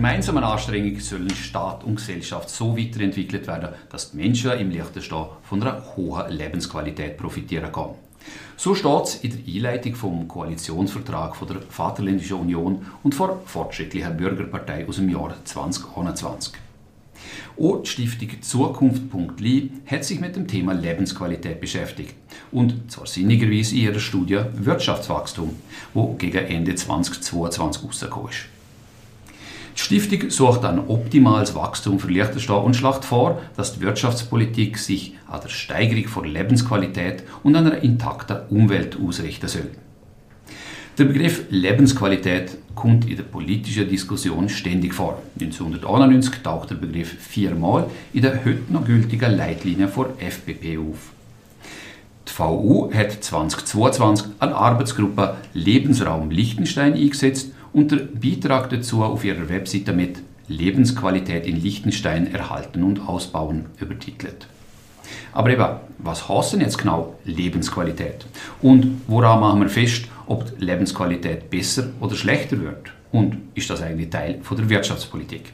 gemeinsamen Anstrengungen sollen Staat und Gesellschaft so weiterentwickelt werden, dass die Menschen im Liechtenstein von einer hohen Lebensqualität profitieren können. So steht es in der Einleitung vom Koalitionsvertrag von der Vaterländischen Union und der Fortschrittlichen Bürgerpartei aus dem Jahr 2021. Auch die Stiftung Zukunft.li hat sich mit dem Thema Lebensqualität beschäftigt. Und zwar sinnigerweise in ihrer Studie Wirtschaftswachstum, wo gegen Ende 2022 rausgekommen ist. Die Stiftung sucht ein optimales Wachstum für Liechtenstein und schlägt vor, dass die Wirtschaftspolitik sich an der Steigerung von Lebensqualität und einer intakten Umwelt ausrichten soll. Der Begriff Lebensqualität kommt in der politischen Diskussion ständig vor. 1991 taucht der Begriff viermal in der heute noch gültigen Leitlinie vor FPP auf. Die VU hat 2022 eine Arbeitsgruppe Lebensraum Liechtenstein eingesetzt und der Beitrag dazu auf ihrer Webseite mit Lebensqualität in Liechtenstein erhalten und ausbauen übertitelt. Aber eben, was heißt denn jetzt genau Lebensqualität? Und woran machen wir fest, ob die Lebensqualität besser oder schlechter wird? Und ist das eigentlich Teil von der Wirtschaftspolitik?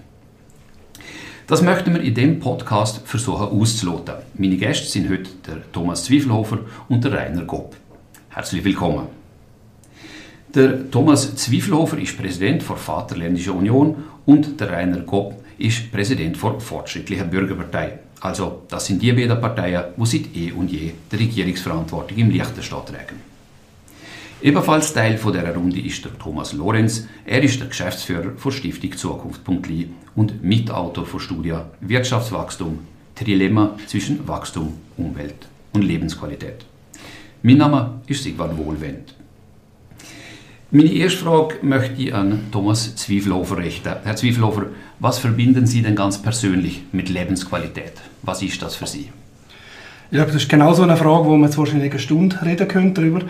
Das möchten wir in dem Podcast versuchen auszuloten. Meine Gäste sind heute der Thomas Zwiefelhofer und der Rainer Gopp. Herzlich willkommen. Der Thomas Zwiefelhofer ist Präsident der Vaterländischen Union und der Rainer Gopp ist Präsident der Fortschrittlichen Bürgerpartei. Also, das sind die beiden Parteien, die seit eh und je die Regierungsverantwortung im Liechtenstein tragen. Ebenfalls Teil von dieser Runde ist der Thomas Lorenz. Er ist der Geschäftsführer der Stiftung Zukunft.li und Mitautor der Studie Wirtschaftswachstum, Trilemma zwischen Wachstum, Umwelt und Lebensqualität. Mein Name ist Sigvard Wohlwend. Meine erste Frage möchte ich an Thomas Zwiefelhofer richten. Herr Zwiefelhofer, was verbinden Sie denn ganz persönlich mit Lebensqualität? Was ist das für Sie? Ja, das ist genau so eine Frage, wo man jetzt wahrscheinlich eine Stunde reden könnte darüber.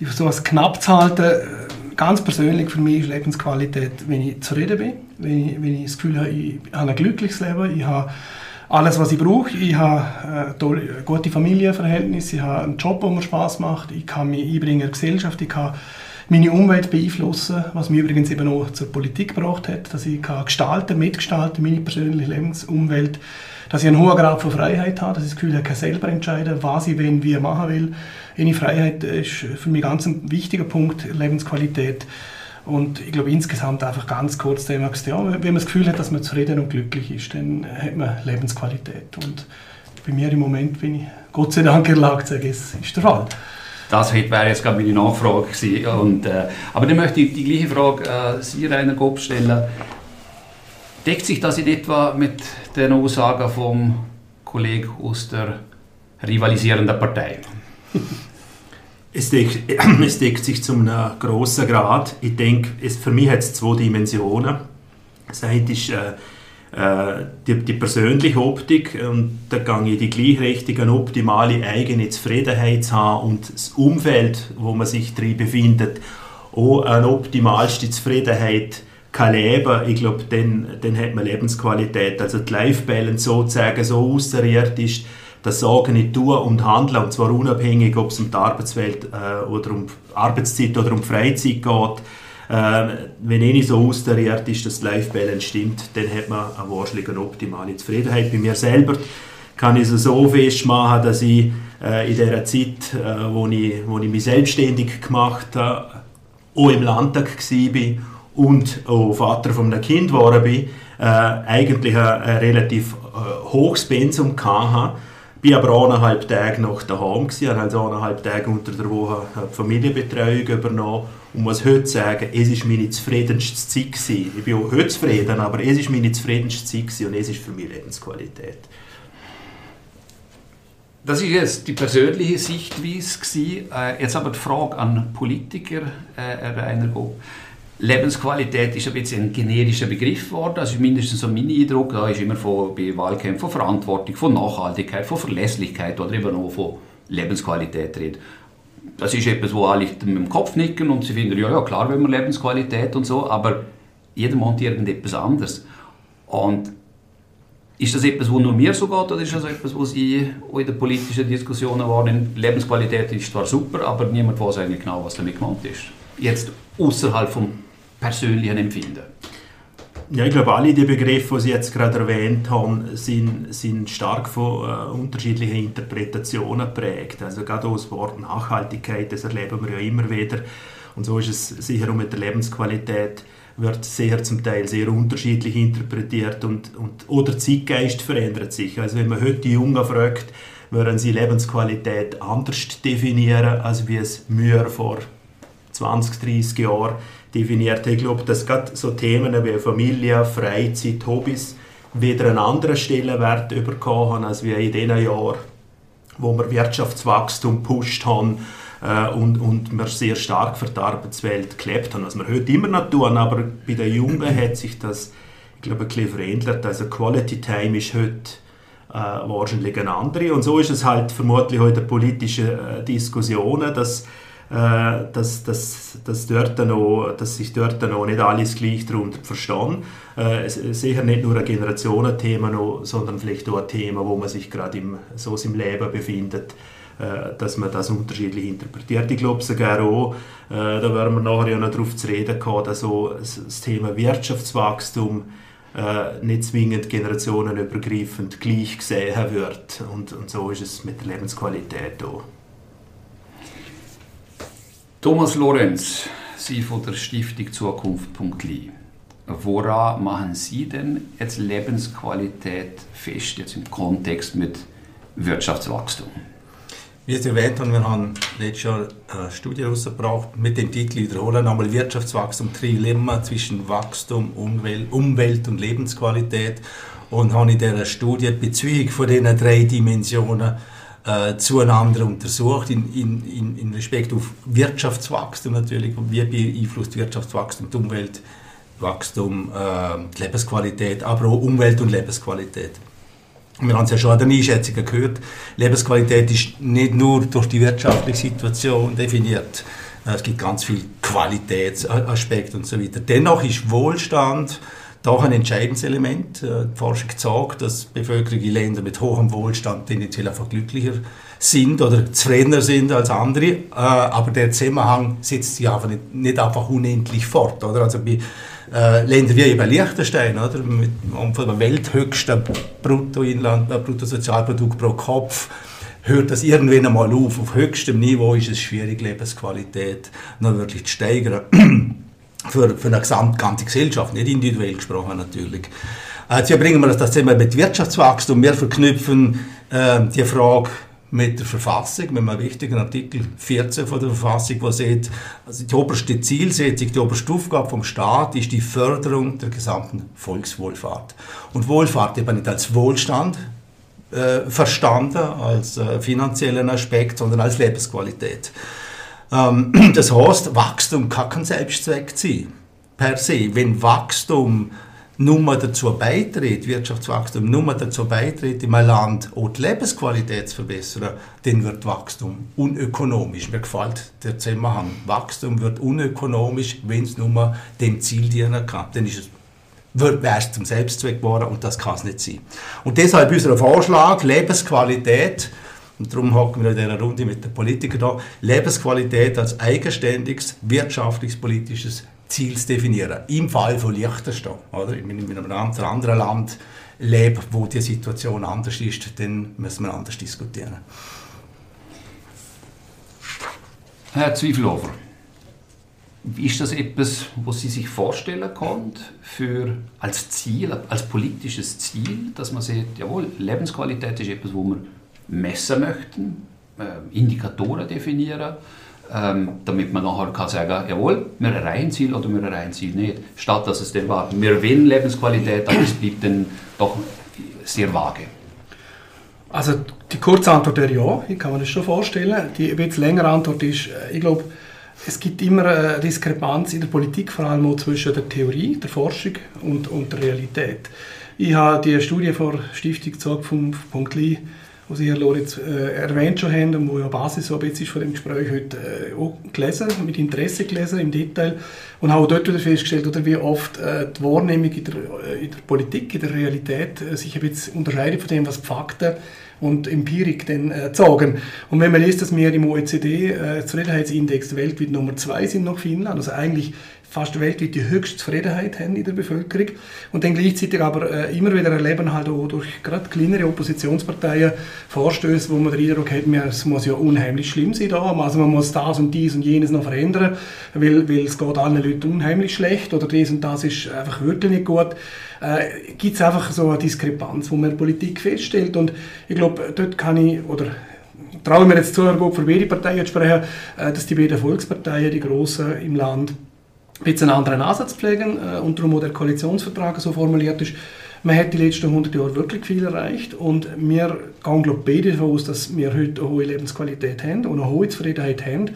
Ich versuche es knapp zu halten. Ganz persönlich für mich ist Lebensqualität, wenn ich zufrieden bin, wenn ich, wenn ich das Gefühl habe, ich habe ein glückliches Leben, ich habe alles, was ich brauche. Ich habe äh, gute Familienverhältnisse, ich habe einen Job, der mir Spaß macht, ich kann mich einbringen in die Gesellschaft, ich kann meine Umwelt beeinflussen, was mich übrigens eben auch zur Politik gebracht hat, dass ich kann gestalten, mitgestalten, meine persönliche Lebensumwelt, dass ich einen hohen Grad von Freiheit habe, dass ich das Gefühl habe, ich kann selber entscheiden, was ich wenn, wie machen will. Eine Freiheit ist für mich ganz ein wichtiger Punkt, Lebensqualität. Und ich glaube insgesamt einfach ganz kurz Thema ja, wenn man das Gefühl hat, dass man zufrieden und glücklich ist, dann hat man Lebensqualität. Und bei mir im Moment bin ich Gott sei Dank zu sagen, es ist der Fall. Das wäre jetzt gerade meine Nachfrage gewesen. Und, äh, aber dann möchte ich die gleiche Frage äh, Sie, Rainer Gopp, stellen. Deckt sich das in etwa mit den Aussagen vom Kollegen aus der rivalisierenden Partei? Es deckt, es deckt, sich zu einem grossen Grad. Ich denke, es, für mich hat es zwei Dimensionen. Das eine ist äh, äh, die, die, persönliche Optik und da gehe ich die gleichrichtige, optimale eigene Zufriedenheit zu haben und das Umfeld, wo man sich drin befindet, auch eine optimalste Zufriedenheit kann leben, ich glaube, dann, dann hat man Lebensqualität. Also die Life-Balance sozusagen so austariert ist, dass Sagen nicht tun und handeln, und zwar unabhängig, ob es um die Arbeitswelt äh, oder um Arbeitszeit oder um Freizeit geht, äh, wenn eh so austariert ist, dass die Life-Balance stimmt, dann hat man eine wahrscheinlich eine optimale Zufriedenheit. Bei mir selber kann ich es so festmachen, dass ich äh, in der Zeit, äh, wo, ich, wo ich mich selbstständig gemacht habe, auch im Landtag war und auch Vater von einem Kind geworden bin, äh, eigentlich ein, relativ hohes Pensum hatte bin aber eineinhalb Tage noch daheim gewesen, habe also eineinhalb Tage unter der Woche die Familienbetreuung übernommen und muss heute sagen, es ist meine zufriedenste Zeit gewesen. Ich bin auch heute zufrieden, aber es ist meine zufriedenste Zeit gewesen und es ist für mich Lebensqualität. Das ist jetzt die persönliche Sichtweise gewesen. Äh, jetzt aber die Frage an Politiker, äh, Rainer Gob. Lebensqualität ist ein bisschen ein generischer Begriff geworden. Das ist mindestens so mein Eindruck. Da ist immer von, bei Wahlkämpfen von Verantwortung, von Nachhaltigkeit, von Verlässlichkeit oder eben auch von Lebensqualität redet. Das ist etwas, wo alle mit dem Kopf nicken und sie finden, ja, ja, klar, wenn man Lebensqualität und so, aber jeder meint irgendetwas anderes. Und ist das etwas, wo nur mir so geht, oder ist das etwas, was Sie in den politischen Diskussionen waren? Lebensqualität ist zwar super, aber niemand weiß eigentlich genau, was damit gemeint ist. Jetzt außerhalb vom persönlichen Empfinden? Ja, ich glaube, alle die Begriffe, die Sie jetzt gerade erwähnt haben, sind, sind stark von äh, unterschiedlichen Interpretationen geprägt. Also gerade das Wort Nachhaltigkeit, das erleben wir ja immer wieder. Und so ist es sicher auch mit der Lebensqualität wird sehr zum Teil sehr unterschiedlich interpretiert und, und oder Zeitgeist verändert sich. Also wenn man heute die Jungen fragt, würden sie Lebensqualität anders definieren, als wie es wir vor 20, 30 Jahren definiert. Ich glaube, dass gerade so Themen wie Familie, Freizeit, Hobbys wieder einen anderen Stellenwert bekommen haben, als wir in den Jahren, wo wir Wirtschaftswachstum gepusht haben äh, und, und wir sehr stark für die Arbeitswelt gelebt haben. Was wir heute immer noch tun, aber bei den Jungen hat sich das, ich glaube, ein bisschen verändert. Also Quality Time ist heute äh, wahrscheinlich eine andere. Und so ist es halt vermutlich heute in politischen äh, Diskussionen, dass dass, dass, dass, dort noch, dass sich dort noch nicht alles gleich darunter verstehen. Äh, sicher nicht nur ein Generationenthema, noch, sondern vielleicht auch ein Thema, wo man sich gerade im, so im Leben befindet, äh, dass man das unterschiedlich interpretiert. Ich glaube sogar auch, äh, da werden wir nachher ja noch darauf zu reden kommen, dass das Thema Wirtschaftswachstum äh, nicht zwingend generationenübergreifend gleich gesehen wird. Und, und so ist es mit der Lebensqualität auch. Thomas Lorenz, Sie von der Stiftung Zukunft.li. Woran machen Sie denn jetzt Lebensqualität fest, jetzt im Kontext mit Wirtschaftswachstum? Wie Sie erwähnt haben, wir haben letztes Jahr eine Studie herausgebracht mit dem Titel «Wiederholen einmal Wirtschaftswachstum, Trilemma zwischen Wachstum, Umwelt und Lebensqualität» und haben in dieser Studie die Beziehung von diesen drei Dimensionen äh, zueinander untersucht, in, in, in Respekt auf Wirtschaftswachstum natürlich, wie beeinflusst Wirtschaftswachstum die Umweltwachstum, äh, die Lebensqualität, aber auch Umwelt- und Lebensqualität. Wir haben es ja schon an den Einschätzungen gehört, Lebensqualität ist nicht nur durch die wirtschaftliche Situation definiert, äh, es gibt ganz viele Qualitätsaspekte und so weiter. Dennoch ist Wohlstand doch ein entscheidendes Element. Äh, die Forschung zeigt, dass Bevölkerung in Ländern mit hohem Wohlstand tendenziell einfach glücklicher sind oder zufriedener sind als andere. Äh, aber der Zusammenhang setzt sich einfach nicht, nicht einfach unendlich fort. Oder? Also bei äh, Ländern wie eben Liechtenstein, oder? mit dem welthöchsten Bruttoinland, Bruttosozialprodukt pro Kopf, hört das irgendwann einmal auf. Auf höchstem Niveau ist es schwierig, Lebensqualität noch wirklich zu steigern für, für eine gesamte ganze Gesellschaft, nicht individuell gesprochen natürlich. Äh, jetzt bringen wir das Thema mit Wirtschaftswachstum. Wir verknüpfen äh, die Frage mit der Verfassung, mit einem wichtigen Artikel 14 von der Verfassung, wo sieht, also die oberste Zielsetzung, die oberste Aufgabe vom Staat ist die Förderung der gesamten Volkswohlfahrt. Und Wohlfahrt eben nicht als Wohlstand äh, verstanden, als äh, finanziellen Aspekt, sondern als Lebensqualität. Ähm, das heißt, Wachstum kann kein Selbstzweck sein, per se. Wenn Wachstum nur dazu beiträgt, Wirtschaftswachstum nur dazu beiträgt, in einem Land auch die Lebensqualität zu verbessern, dann wird Wachstum unökonomisch. Mir gefällt der Zusammenhang. Wachstum wird unökonomisch, wenn es nur dem Ziel dienen kann. Dann ist es wird erst zum Selbstzweck geworden und das kann es nicht sein. Und deshalb unser Vorschlag, Lebensqualität und darum hocken wir in dieser Runde mit den Politikern da, Lebensqualität als eigenständiges wirtschaftliches, politisches Ziel zu definieren. Im Fall von Liechtenstein, oder? In einem anderen Land lebe, wo die Situation anders ist, dann müssen wir anders diskutieren. Herr Zweifelhofer, ist das etwas, was Sie sich vorstellen können für, als Ziel, als politisches Ziel, dass man sieht, jawohl, Lebensqualität ist etwas, wo man messen möchten, äh, Indikatoren definieren, ähm, damit man nachher kann sagen, jawohl, wir erreichen Ziel oder wir erreichen Ziel nicht. Statt dass es dann war, wir wollen Lebensqualität, aber es bleibt dann doch sehr vage. Also die kurze Antwort wäre ja, ich kann mir das schon vorstellen. Die etwas längere Antwort ist, äh, ich glaube, es gibt immer eine Diskrepanz in der Politik, vor allem auch zwischen der Theorie, der Forschung und, und der Realität. Ich habe die Studie von Stiftung Zugfunk.li was Herr Lorenz, äh, erwähnt schon haben und wo ja Basis so ein bisschen von dem Gespräch heute äh, auch gelesen, mit Interesse gelesen im Detail und habe auch dort wieder festgestellt, oder wie oft äh, die Wahrnehmung in der, äh, in der, Politik, in der Realität äh, sich ein bisschen unterscheidet von dem, was die Fakten und Empirik dann äh, sagen. Und wenn man liest, dass wir im OECD äh, Zufriedenheitsindex weltweit Nummer zwei sind nach Finnland, also eigentlich fast weltweit die höchste Zufriedenheit haben in der Bevölkerung. Und dann gleichzeitig aber äh, immer wieder erleben halt auch durch gerade kleinere Oppositionsparteien Vorstöße, wo man den Eindruck hat, es muss ja unheimlich schlimm sein da, also man muss das und dies und jenes noch verändern, weil, weil es geht allen Leuten unheimlich schlecht oder dies und das ist einfach wirklich nicht gut. Äh, Gibt es einfach so eine Diskrepanz, wo man Politik feststellt. Und ich glaube, dort kann ich, oder traue mir jetzt zu, gut für beide Parteien zu sprechen, äh, dass die beiden Volksparteien, die grossen im Land, bisschen einen anderen Ansatz pflegen äh, und darum auch der Koalitionsvertrag so formuliert ist. Man hat die letzten 100 Jahre wirklich viel erreicht und wir gehen glaube beide davon aus, dass wir heute eine hohe Lebensqualität haben und eine hohe Zufriedenheit haben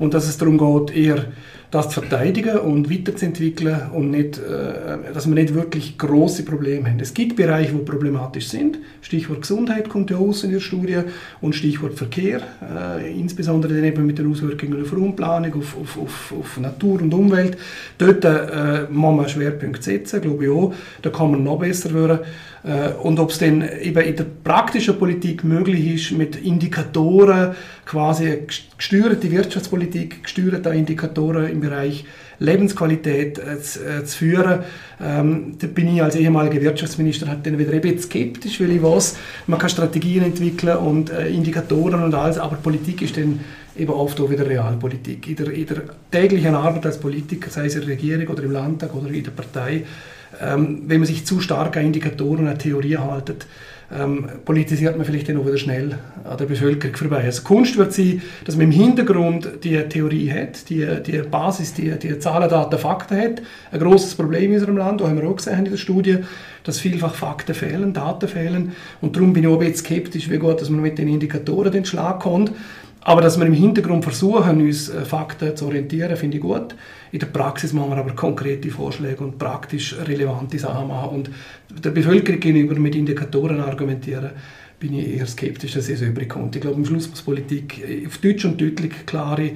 und dass es darum geht, eher das zu verteidigen und weiterzuentwickeln und nicht, äh, dass wir nicht wirklich große Probleme haben. Es gibt Bereiche, die problematisch sind. Stichwort Gesundheit kommt ja aus in der Studie und Stichwort Verkehr, äh, insbesondere dann eben mit den Auswirkungen auf Raumplanung, auf, auf, auf, auf Natur und Umwelt. Dort äh, muss man Schwerpunkte setzen, glaube ich auch. Da kann man noch besser werden. Äh, und ob es denn eben in der praktischen Politik möglich ist, mit Indikatoren, quasi gesteuerte Wirtschaftspolitik, gesteuerte Indikatoren im Bereich Lebensqualität äh, zu, äh, zu, führen. Ähm, da bin ich als ehemaliger Wirtschaftsminister halt dann wieder bisschen skeptisch, weil ich weiß, man kann Strategien entwickeln und äh, Indikatoren und alles, aber Politik ist dann eben oft auch wieder Realpolitik. In der, in der täglichen Arbeit als Politiker, sei es in der Regierung oder im Landtag oder in der Partei, ähm, wenn man sich zu stark an Indikatoren, an Theorien haltet, ähm, politisiert man vielleicht dann auch wieder schnell an der Bevölkerung vorbei. Also Kunst wird sein, dass man im Hintergrund die Theorie hat, die, die Basis, die, die Zahlen, Daten, Fakten hat. Ein großes Problem in unserem Land, da haben wir auch gesehen in der Studie, dass vielfach Fakten fehlen, Daten fehlen. Und darum bin ich auch ein bisschen skeptisch, wie gut dass man mit den Indikatoren den Schlag kommt. Aber dass wir im Hintergrund versuchen, uns äh, Fakten zu orientieren, finde ich gut. In der Praxis machen wir aber konkrete Vorschläge und praktisch relevante Sachen machen. Und der Bevölkerung gegenüber mit Indikatoren argumentieren, bin ich eher skeptisch, dass es übrig kommt. Ich glaube, am Schluss muss Politik äh, auf Deutsch und deutlich klare,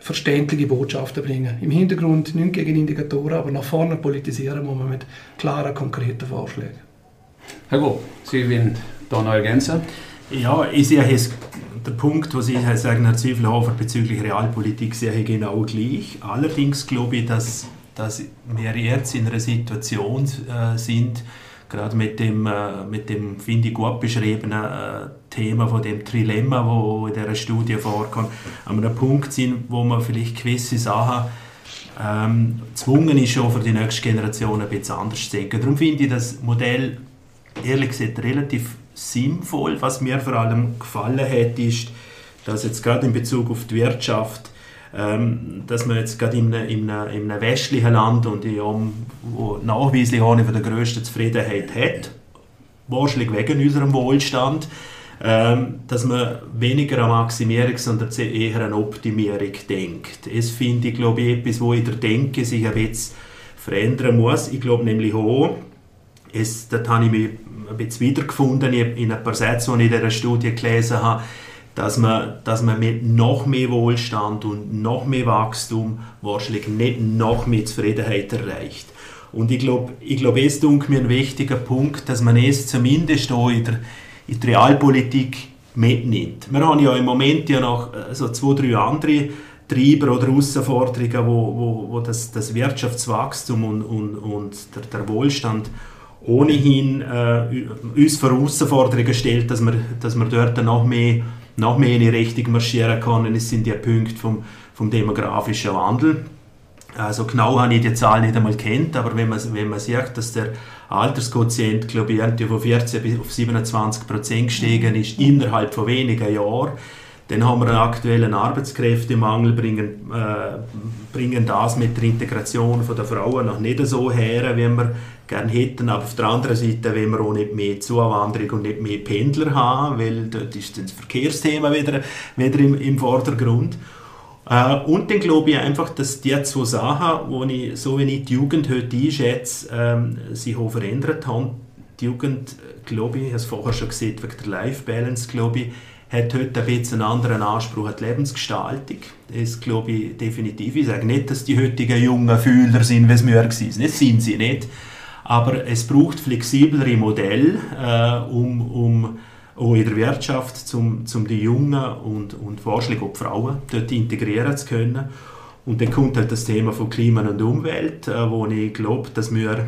verständliche Botschaften bringen. Im Hintergrund nicht gegen Indikatoren, aber nach vorne politisieren muss man mit klaren, konkreten Vorschlägen. Herr Go, Sie wollen da noch ergänzen? Ja, ich sehe es der Punkt, was ich sagen, Herr Zwiefelhofer bezüglich Realpolitik sehe ich genau gleich. Allerdings glaube ich, dass, dass wir jetzt in einer Situation äh, sind, gerade mit dem, äh, mit dem finde ich, gut beschriebenen äh, Thema von dem Trilemma, wo in dieser Studie vorkommt, an einem Punkt sind, wo man vielleicht gewisse Sachen ähm, gezwungen ist, schon für die nächste Generation ein bisschen anders zu denken. Darum finde ich das Modell ehrlich gesagt relativ sinnvoll. Was mir vor allem gefallen hat, ist, dass jetzt gerade in Bezug auf die Wirtschaft, ähm, dass man jetzt gerade in einem, in einem, in einem westlichen Land und in einem, wo nachweislich eine von der grössten Zufriedenheit hat, wahrscheinlich wegen unserem Wohlstand, ähm, dass man weniger an Maximierung, sondern eher an Optimierung denkt. Das finde ich, glaube ich, etwas, wo in der Denke sich ein bisschen verändern muss. Ich glaube nämlich auch, es, dort habe ich mich ein bisschen wiedergefunden in ein paar Sätzen, die ich in dieser Studie gelesen habe, dass man, dass man mit noch mehr Wohlstand und noch mehr Wachstum wahrscheinlich nicht noch mehr Zufriedenheit erreicht. Und ich glaube, ich glaube es ist mir ein wichtiger Punkt, dass man es zumindest auch in der, in der Realpolitik mitnimmt. Wir haben ja im Moment ja noch äh, so zwei, drei andere Treiber oder Herausforderungen, wo, wo, wo das, das Wirtschaftswachstum und, und, und der, der Wohlstand ohnehin äh, uns vor Herausforderungen stellt, dass man, dass man dort noch mehr, noch mehr in die Richtung marschieren kann. Und es sind die Punkte vom, vom demografischen Wandel. Also genau habe ich die Zahl nicht einmal kennt, aber wenn man, wenn man sieht, dass der Altersquotient, glaube ich, von 14 bis auf 27 Prozent gestiegen ist innerhalb von wenigen Jahren, dann haben wir einen aktuellen Arbeitskräftemangel, bringen, äh, bringen das mit der Integration der Frauen noch nicht so her, wie wir gerne hätten. Aber auf der anderen Seite wollen wir auch nicht mehr Zuwanderung und nicht mehr Pendler haben, weil dort ist das Verkehrsthema wieder, wieder im, im Vordergrund. Äh, und dann glaube ich einfach, dass die zwei Sachen, wo ich, so wie ich die Jugend heute einschätze, ähm, sich auch verändert haben. Die Jugend, glaube ich, ich habe es vorher schon gesehen, wegen der Life Balance, glaube ich, hat heute ein bisschen einen anderen Anspruch an die Lebensgestaltung. Das glaube ich definitiv. Ich sage nicht, dass die heutigen jungen Fühler sind, wie es mir war. Das sind sie nicht. Aber es braucht flexiblere Modelle, äh, um, um auch in der Wirtschaft, um, um die Jungen und, und wahrscheinlich auch die Frauen dort integrieren zu können. Und dann kommt halt das Thema von Klima und Umwelt, äh, wo ich glaube, dass wir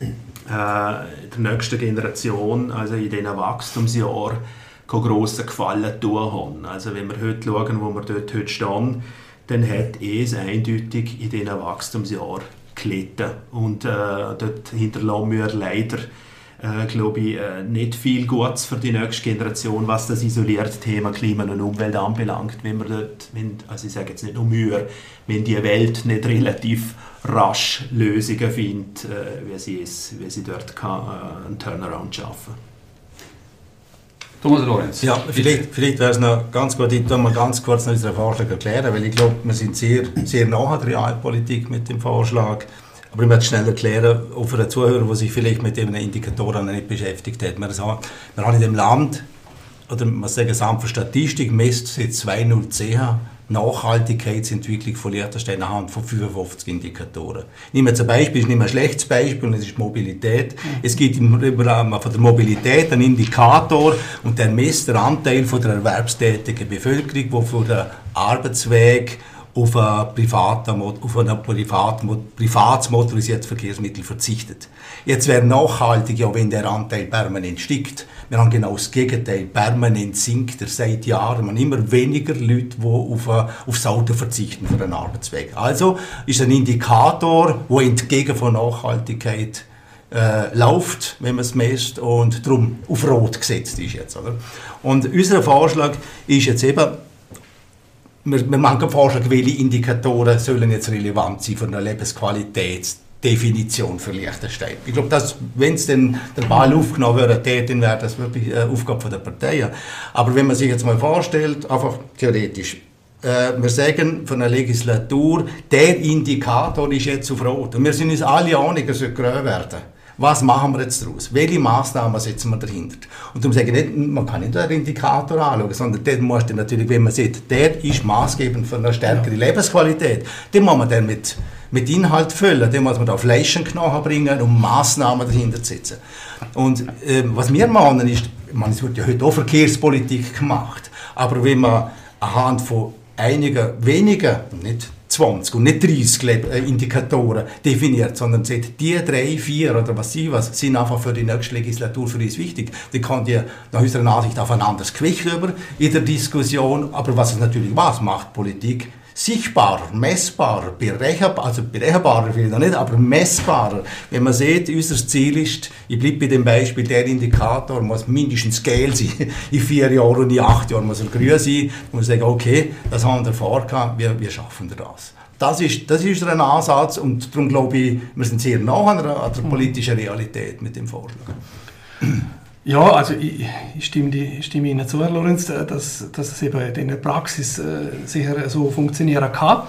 äh, der nächsten Generation, also in diesen Wachstumsjahren, keinen grossen Gefallen tun haben. Also wenn wir heute schauen, wo wir dort heute stehen, dann hat es eindeutig in diesen Wachstumsjahren gelitten. Und äh, dort hinterlassen wir leider äh, glaube ich, äh, nicht viel Gutes für die nächste Generation, was das isolierte Thema Klima und Umwelt anbelangt, wenn wir dort, wenn, also ich sage jetzt nicht nur Mühe, wenn die Welt nicht relativ rasch Lösungen findet, äh, wie, sie es, wie sie dort kann, äh, einen Turnaround schaffen Thomas Lorenz. Ja, vielleicht, vielleicht wäre es noch ganz gut, ich mal ganz kurz noch unseren Vorschlag erklären, weil ich glaube, wir sind sehr, sehr nah an der Realpolitik mit dem Vorschlag. Aber ich möchte schnell erklären, auch für einen Zuhörer, der sich vielleicht mit diesen Indikatoren nicht beschäftigt hat. Wir haben in dem Land, oder man sagt, das Amt für Statistik misst seit 2010 Nachhaltigkeitsentwicklung von Liechtenstein anhand von 55 Indikatoren. Ich nehme jetzt ein Beispiel, ich nehme ein schlechtes Beispiel, das ist Mobilität. Es gibt im Rahmen von der Mobilität einen Indikator und der misst den Anteil von der erwerbstätigen Bevölkerung, die für den Arbeitsweg auf ein, privater, auf ein privat, privates motorisiertes Verkehrsmittel verzichtet. Jetzt wäre nachhaltig, ja, wenn der Anteil permanent steigt. Wir haben genau das Gegenteil. Permanent sinkt er seit Jahren. Man immer weniger Leute, die auf, ein, aufs Auto verzichten für einen Arbeitsweg. Also ist ein Indikator, der entgegen von Nachhaltigkeit äh, läuft, wenn man es misst, und darum auf Rot gesetzt ist jetzt. Oder? Und unser Vorschlag ist jetzt eben, wir, wir machen Vorschlag, welche Indikatoren sollen jetzt relevant sein für eine Lebensqualitätsdefinition für Liechtenstein. Ich glaube, wenn es denn der Ball aufgenommen würde, dann wäre das wirklich eine Aufgabe der Parteien. Aber wenn man sich jetzt mal vorstellt, einfach theoretisch, äh, wir sagen von einer Legislatur, der Indikator ist jetzt auf Rot. Und wir sind uns alle einig, er soll grün werden was machen wir jetzt daraus? Welche Maßnahmen setzen wir dahinter? Und darum sage ich nicht, man kann nicht einen Indikator anschauen, sondern den muss man natürlich, wenn man sieht, der ist maßgebend für eine stärkere ja. Lebensqualität, den muss man dann mit, mit Inhalt füllen, den muss man auf Fleischenknochen bringen, um Maßnahmen dahinter zu setzen. Und äh, was wir machen ist, man, es wird ja heute auch Verkehrspolitik gemacht, aber wenn man anhand von einiger weniger, nicht 20 und nicht 30 äh, Indikatoren definiert, sondern sagt, die drei, vier oder was sie was sind einfach für die nächste Legislatur für uns wichtig. Die kann die nach unserer Ansicht auf ein anderes Gewicht über in der Diskussion, aber was es natürlich was macht, Politik, sichtbarer, messbarer, berechenbarer, also berechenbarer will ich nicht, aber messbarer. Wenn man sieht, unser Ziel ist, ich bleibe bei dem Beispiel, der Indikator muss mindestens Geld sein. In vier Jahren und in acht Jahren muss er grün sein. Man muss sagen, okay, das haben wir vorgehabt, wir, wir schaffen das. Das ist, das ist ein Ansatz und darum glaube ich, wir sind sehr nah an der, an der politischen Realität mit dem Vorschlag. Ja, also ich, ich stimme, die, stimme, Ihnen zu, Herr Lorenz, äh, dass, dass es eben in der Praxis äh, sicher so funktionieren kann.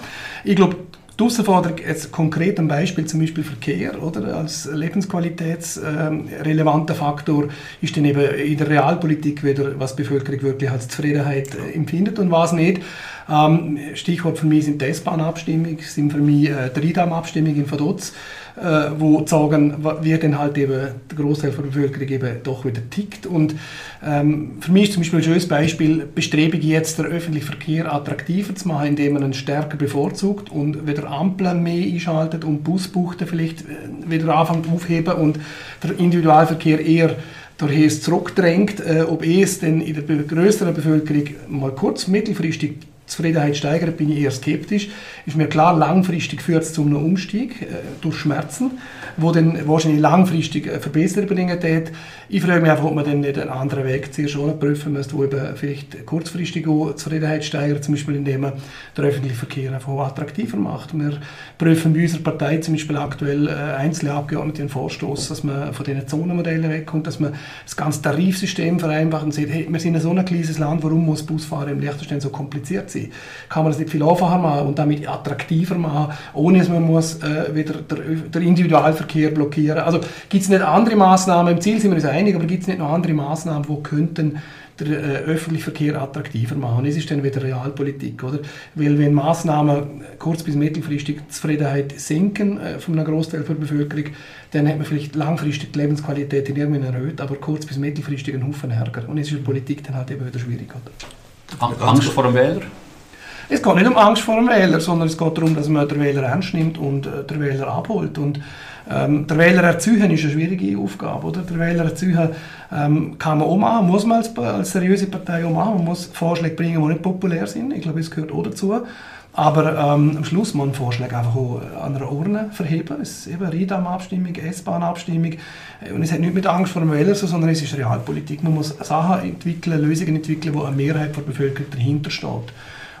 Ich glaube, die Herausforderung, jetzt konkret ein Beispiel, zum Beispiel Verkehr, oder, als lebensqualitätsrelevanter Faktor, ist dann eben in der Realpolitik wieder, was die Bevölkerung wirklich als Zufriedenheit äh, empfindet und was nicht. Ähm, Stichwort für mich sind die S-Bahn-Abstimmung, sind für mich äh, die Riedam-Abstimmung in Vaduz äh, wo sagen, wie denn halt eben der Großteil der Bevölkerung eben doch wieder tickt. Und ähm, für mich ist zum Beispiel ein schönes Beispiel, Bestrebung jetzt der öffentliche Verkehr attraktiver zu machen, indem man ihn stärker bevorzugt und wieder Ampeln mehr einschaltet und Busbuchten vielleicht äh, wieder anfängt aufheben und der Individualverkehr eher durch es zurückdrängt, äh, ob es denn in der größeren Bevölkerung mal kurz, mittelfristig Zufriedenheit steigert, bin ich eher skeptisch. Ist mir klar, langfristig führt es zu einem Umstieg äh, durch Schmerzen, wo dann wahrscheinlich langfristig äh, Verbesserungen bringen wird. Ich frage mich einfach, ob man dann nicht einen anderen Weg zuerst schon prüfen müsste, der eben vielleicht kurzfristig auch Zufriedenheit steigert, zum Beispiel indem man den öffentlichen Verkehr einfach attraktiver macht. Wir prüfen bei unserer Partei zum Beispiel aktuell äh, einzelne Abgeordnete den Vorstoß, dass man von diesen Zonenmodellen wegkommt, dass man das ganze Tarifsystem vereinfacht und sagt, hey, wir sind ein so ein kleines Land, warum muss Busfahren im Liechtenstein so kompliziert sein? Kann man das nicht viel einfacher machen und damit attraktiver machen, ohne dass man muss, äh, wieder der, der Individualverkehr blockieren Also gibt es nicht andere Maßnahmen, im Ziel sind wir uns einig, aber gibt es nicht noch andere Maßnahmen, die könnten der äh, öffentliche Verkehr attraktiver machen. Es ist dann wieder Realpolitik, oder? Weil wenn Maßnahmen kurz- bis mittelfristig die Zufriedenheit senken äh, von einem Großteil der Bevölkerung, dann hat man vielleicht langfristig die Lebensqualität in irgendwann erhöht, aber kurz- bis mittelfristig einen Haufen Ärger. Und es ist in der Politik dann halt eben wieder schwierig, oder? Angst vor dem Wähler? Es geht nicht um Angst vor dem Wähler, sondern es geht darum, dass man den Wähler ernst nimmt und äh, den Wähler abholt. Und ähm, der Wähler erzeugen ist eine schwierige Aufgabe. Oder? Der Wähler erzeugen ähm, kann man auch machen, muss man als, als seriöse Partei auch machen. Man muss Vorschläge bringen, die nicht populär sind. Ich glaube, das gehört auch dazu. Aber ähm, am Schluss muss man Vorschläge einfach auch an einer Urne verheben. Es ist eben Riedam-Abstimmung, S-Bahn-Abstimmung. Und es hat nicht mit Angst vor dem Wähler so, sondern es ist Realpolitik. Man muss Sachen entwickeln, Lösungen entwickeln, wo eine Mehrheit der Bevölkerung dahinter steht.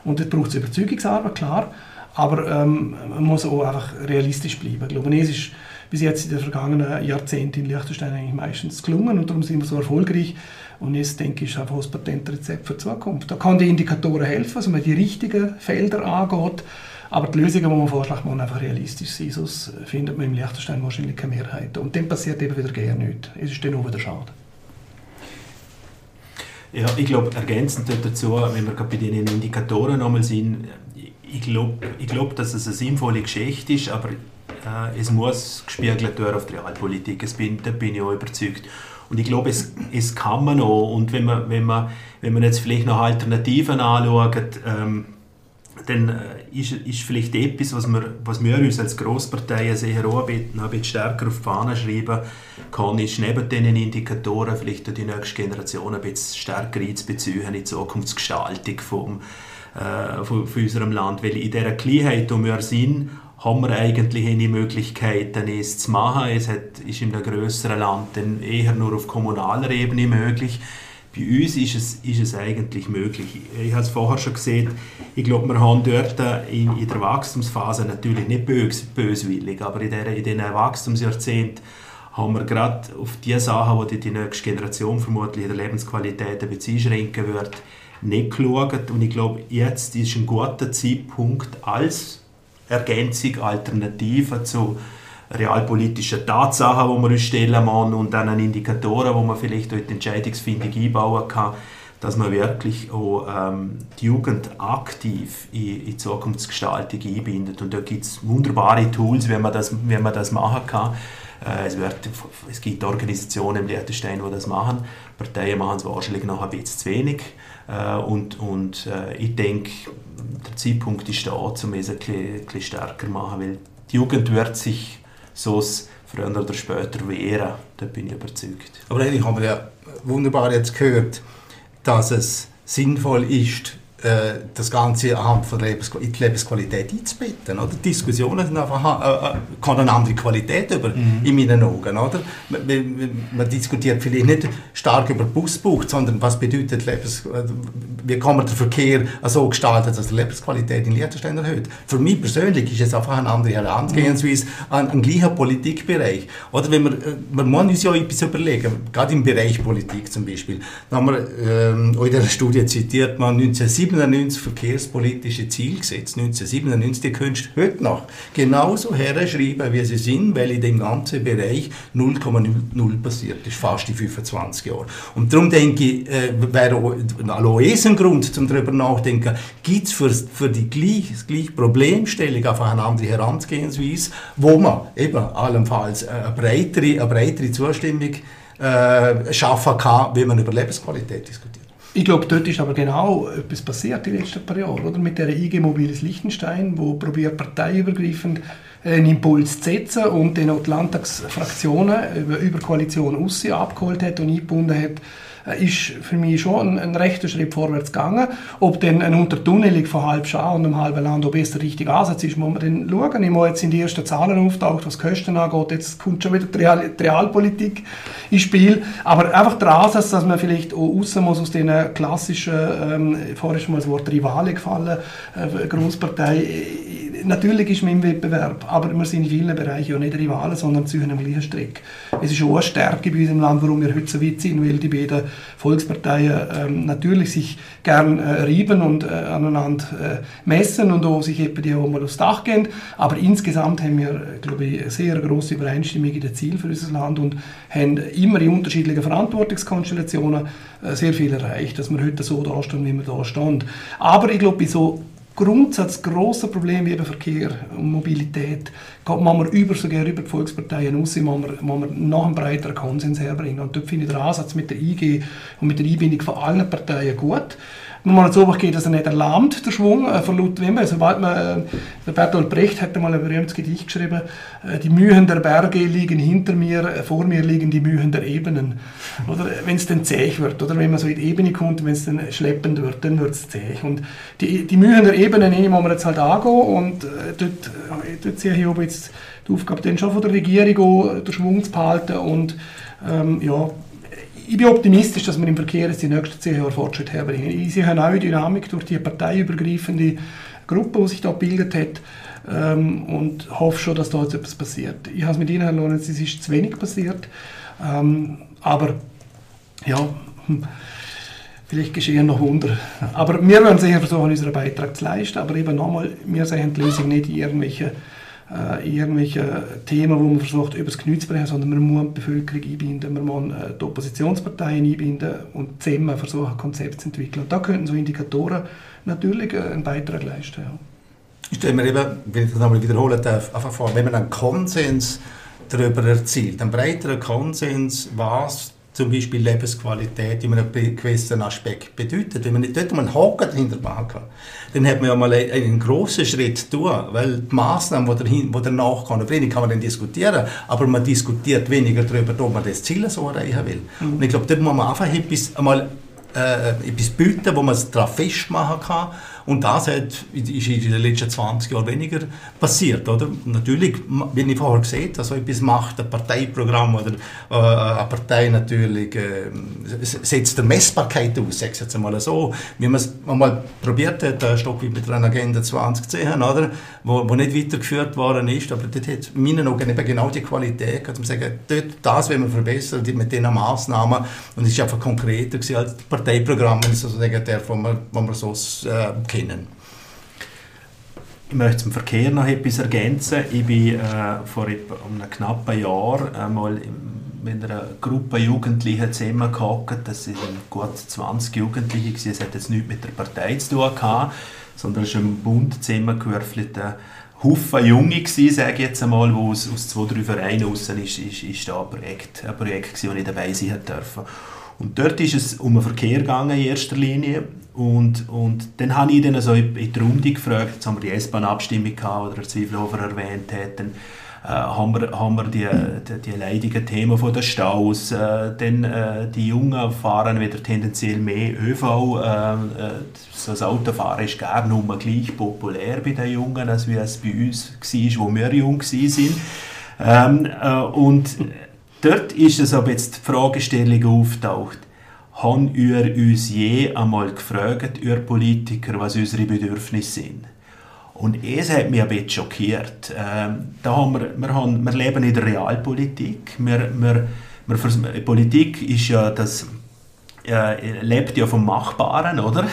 Und das braucht Überzeugungsarbeit, klar. Aber ähm, man muss auch einfach realistisch bleiben. Ich glaube, es ist bis jetzt in den vergangenen Jahrzehnten in Liechtenstein eigentlich meistens gelungen und darum sind wir so erfolgreich. Und jetzt denke ich, ist einfach das Patentrezept für die Zukunft. Da kann die Indikatoren helfen, dass man die richtigen Felder angeht. Aber die Lösungen, die man vorschlägt, müssen einfach realistisch sein. Sonst findet man im Liechtenstein wahrscheinlich keine Mehrheit. Und dann passiert eben wieder gerne nichts. Es ist dann auch wieder schade. Ja, ich glaube, ergänzend dazu, wenn wir bei den Indikatoren nochmal sind, ich glaube, ich glaub, dass es eine sinnvolle Geschichte ist, aber äh, es muss gespiegelt werden auf die Realpolitik. Das bin, da bin ich auch überzeugt. Und ich glaube, es, es kann man auch. Und wenn man, wenn man, wenn man jetzt vielleicht noch Alternativen anschaut, ähm, dann äh, ist, ist vielleicht etwas, was wir, was wir uns als Grossparteien sehr auch ein bisschen, stärker auf die Fahne schreiben kann, ist neben diesen Indikatoren vielleicht die nächste Generation ein bisschen stärker einzubeziehen in die Zukunftsgestaltung vom, äh, von, von unserem Land. Weil in dieser Kleinheit, wo wir sind, haben wir eigentlich eine Möglichkeit, es zu machen. Es hat, ist in einem größeren Land dann eher nur auf kommunaler Ebene möglich. Bei uns ist es, ist es eigentlich möglich. Ich habe es vorher schon gesehen, ich glaube, wir haben dort in, in der Wachstumsphase natürlich nicht bös, böswillig, aber in, der, in Wachstumsjahrzehnten haben wir gerade auf die Sachen, die die nächste Generation vermutlich in der Lebensqualität ein bisschen einschränken wird, nicht geschaut. Und ich glaube, jetzt ist ein guter Zeitpunkt als Ergänzung, Alternative zu realpolitischen Tatsachen, die man uns stellen muss und dann Indikatoren, wo man vielleicht dort Entscheidungsfindung einbauen kann, dass man wirklich auch ähm, die Jugend aktiv in, die Zukunftsgestaltung einbindet. Und da gibt es wunderbare Tools, wie man das, wie man das machen kann. Äh, es, wird, es gibt Organisationen im Liechtenstein, die das machen. Parteien machen es wahrscheinlich noch ein bisschen zu wenig. Äh, und und äh, ich denke, der Zeitpunkt ist da, um es ein bisschen, ein bisschen stärker zu machen, weil die Jugend wird sich so früher oder später wehren. Da bin ich überzeugt. Aber eigentlich haben wir ja wunderbar jetzt gehört, dass es sinnvoll ist, das Ganze anhand von Lebens in die Lebensqualität einzubetten. Oder? Diskussionen sind einfach, äh, äh eine andere Qualität über, mhm. in meinen Augen. Oder? Man, man, diskutiert vielleicht nicht stark über Busbuch, sondern was bedeutet Lebens, äh, wie kann man den Verkehr so gestalten, dass die Lebensqualität in Liechtenstein erhöht. Für mich persönlich ist es einfach eine andere Herangehensweise mhm. an einen gleichen Politikbereich. Oder wenn man, man muss uns ja etwas überlegen, gerade im Bereich Politik zum Beispiel. Da haben wir, ähm, in der Studie zitiert man 1970 1997 verkehrspolitische Ziel gesetzt. 1997, die könntest du heute noch genauso herschreiben, wie sie sind, weil in dem ganzen Bereich 0,00 passiert ist, fast die 25 Jahre. Und darum denke ich, äh, wäre ein Grund, um darüber nachzudenken, gibt es für, für die gleiche, gleiche Problemstellung einfach eine andere Herangehensweise, wo man eben allenfalls eine breitere, eine breitere Zustimmung äh, schaffen kann, wenn man über Lebensqualität diskutiert. Ich glaube, dort ist aber genau etwas passiert in letzten paar Jahren, oder? Mit der IG Mobiles Liechtenstein, wo probiert parteiübergreifend einen Impuls zu setzen und die Landtagsfraktionen über, Koalition aussehen abgeholt hat und eingebunden hat äh, ist für mich schon ein, ein rechter Schritt vorwärts gegangen. Ob dann eine Untertunnelung von halb Schau und einem halben Land, ob es der richtige Ansatz ist, muss man dann schauen. Ich muss jetzt in die ersten Zahlen auftaucht, was Kosten angeht. Jetzt kommt schon wieder die, Real, die Realpolitik ins Spiel. Aber einfach der Ansatz, dass man vielleicht auch raus muss aus den klassischen, ähm, vorher schon mal das Wort Rivale gefallen, äh, Großpartei, natürlich ist man im Wettbewerb, aber wir sind in vielen Bereichen ja nicht Rivalen, sondern ziehen am gleichen Strick. Es ist auch eine Stärke bei unserem Land, warum wir heute so weit sind, weil die beiden Volksparteien ähm, natürlich sich gern äh, rieben und äh, aneinander äh, messen und auch sich eben die auch mal aufs Dach gehen. Aber insgesamt haben wir, glaube ich, eine sehr große Übereinstimmung in den Zielen für unser Land und haben immer in unterschiedlichen Verantwortungskonstellationen äh, sehr viel erreicht, dass wir heute so da stehen, wie wir da stehen. Aber ich glaube, bei so Grundsatz große Probleme wie eben Verkehr und Mobilität, machen wir über sogar über die Volksparteien raus, wir, machen wir noch einen breiteren Konsens herbringen. Und dort finde ich den Ansatz mit der IG und mit der Einbindung von allen Parteien gut. Nur mal so geht, dass er nicht erlahmt, der Schwung, äh, von Ludwig Wimmer. Sobald man, äh, der Bertolt Brecht hat mal ein berühmtes Gedicht geschrieben, äh, die Mühen der Berge liegen hinter mir, äh, vor mir liegen die Mühen der Ebenen. Oder wenn es dann zäh wird, oder wenn man so in die Ebene kommt, wenn es dann schleppend wird, dann wird es zäh. Und die, die Mühen der Ebenen, die muss man jetzt halt angehen und äh, dort, äh, dort sehe ich aber jetzt die Aufgabe dann schon von der Regierung, auch, den Schwung zu behalten und ähm, ja, ich bin optimistisch, dass wir im Verkehr jetzt die nächsten zehn Jahre Fortschritt herbringen. Ich sehe eine neue Dynamik durch die parteiübergreifende Gruppe, die sich da gebildet hat ähm, und hoffe schon, dass da jetzt etwas passiert. Ich habe es mit Ihnen, Herr Lorenz, es ist zu wenig passiert, ähm, aber ja, vielleicht geschehen noch Wunder. Aber wir werden sicher versuchen, unseren Beitrag zu leisten, aber eben nochmal, wir sehen die Lösung nicht in irgendwelchen äh, irgendwelche Themen, wo man versucht, übers Knie zu brechen, sondern man muss die Bevölkerung einbinden, man muss äh, die Oppositionsparteien einbinden und zusammen versuchen, ein Konzept zu entwickeln. Und da könnten so Indikatoren natürlich äh, einen Beitrag leisten. Ja. Ich stelle mir eben, wenn ich das nochmal wiederholen darf, einfach vor, wenn man einen Konsens darüber erzielt, einen breiteren Konsens, was zum Beispiel Lebensqualität in einem gewissen Aspekt bedeutet. Wenn man nicht dort mal einen Haken dahinter machen kann, dann hat man ja mal einen, einen grossen Schritt tun, weil die Massnahmen, die, dahin, die danach kommen, kann man dann diskutieren, aber man diskutiert weniger darüber, ob man das Ziel so erreichen will. Mhm. Und ich glaube, dort muss man einfach etwas, einmal, äh, etwas bieten, wo man es darauf festmachen kann und das hat, ist in den letzten 20 Jahren weniger passiert. Oder? natürlich, wie ich vorher gesagt habe, so etwas macht ein Parteiprogramm oder äh, eine Partei natürlich, äh, setzt der Messbarkeit aus, sage ich jetzt einmal so. Wie man es einmal probiert hat, ein Stück wie mit der Agenda 2010, oder? Wo, wo nicht weitergeführt worden ist, aber dort hat in meinen Augen eben genau die Qualität, um zu sagen, dort, das wollen wir verbessern mit diesen Massnahmen und es war einfach konkreter als das Parteiprogramm, sozusagen der, wo wir, wo wir so äh, kennen. Ich möchte zum Verkehr noch etwas ergänzen. Ich bin äh, vor etwa einem knappen Jahr einmal mit einer Gruppe Jugendlicher zusammengehockt. Das sind gut 20 Jugendliche. Es hat jetzt nichts mit der Partei zu tun gehabt, sondern es war ein bunt zusammengewürfelter Haufen Junge gewesen, sage ich jetzt einmal, wo aus, aus zwei, drei Vereinen raus ist, ist, ist da ein Projekt, ein Projekt gewesen, wo ich dabei sein durfte. Und dort ist es um den Verkehr gegangen in erster Linie. Und, und dann habe ich dann so in, die Runde gefragt, jetzt haben wir die S-Bahn-Abstimmung gehabt, oder Zwiefelhofer erwähnt hat, dann äh, haben wir, haben wir die, die, die leidigen Themen von den Staus, äh, dann äh, die Jungen fahren wieder tendenziell mehr ÖV, äh, äh, so das Autofahren ist gar nicht mehr gleich populär bei den Jungen, als wie es bei uns war, wo wir jung waren. Ähm, äh, und Dort ist es aber jetzt die Fragestellung auftaucht. Haben ihr uns je einmal gefragt, ihr Politiker, was unsere Bedürfnisse sind? Und es hat mich ein bisschen schockiert. Ähm, da haben wir, wir, haben, wir leben in der Realpolitik. Wir, wir, wir, Politik ist ja das äh, lebt ja vom Machbaren, oder?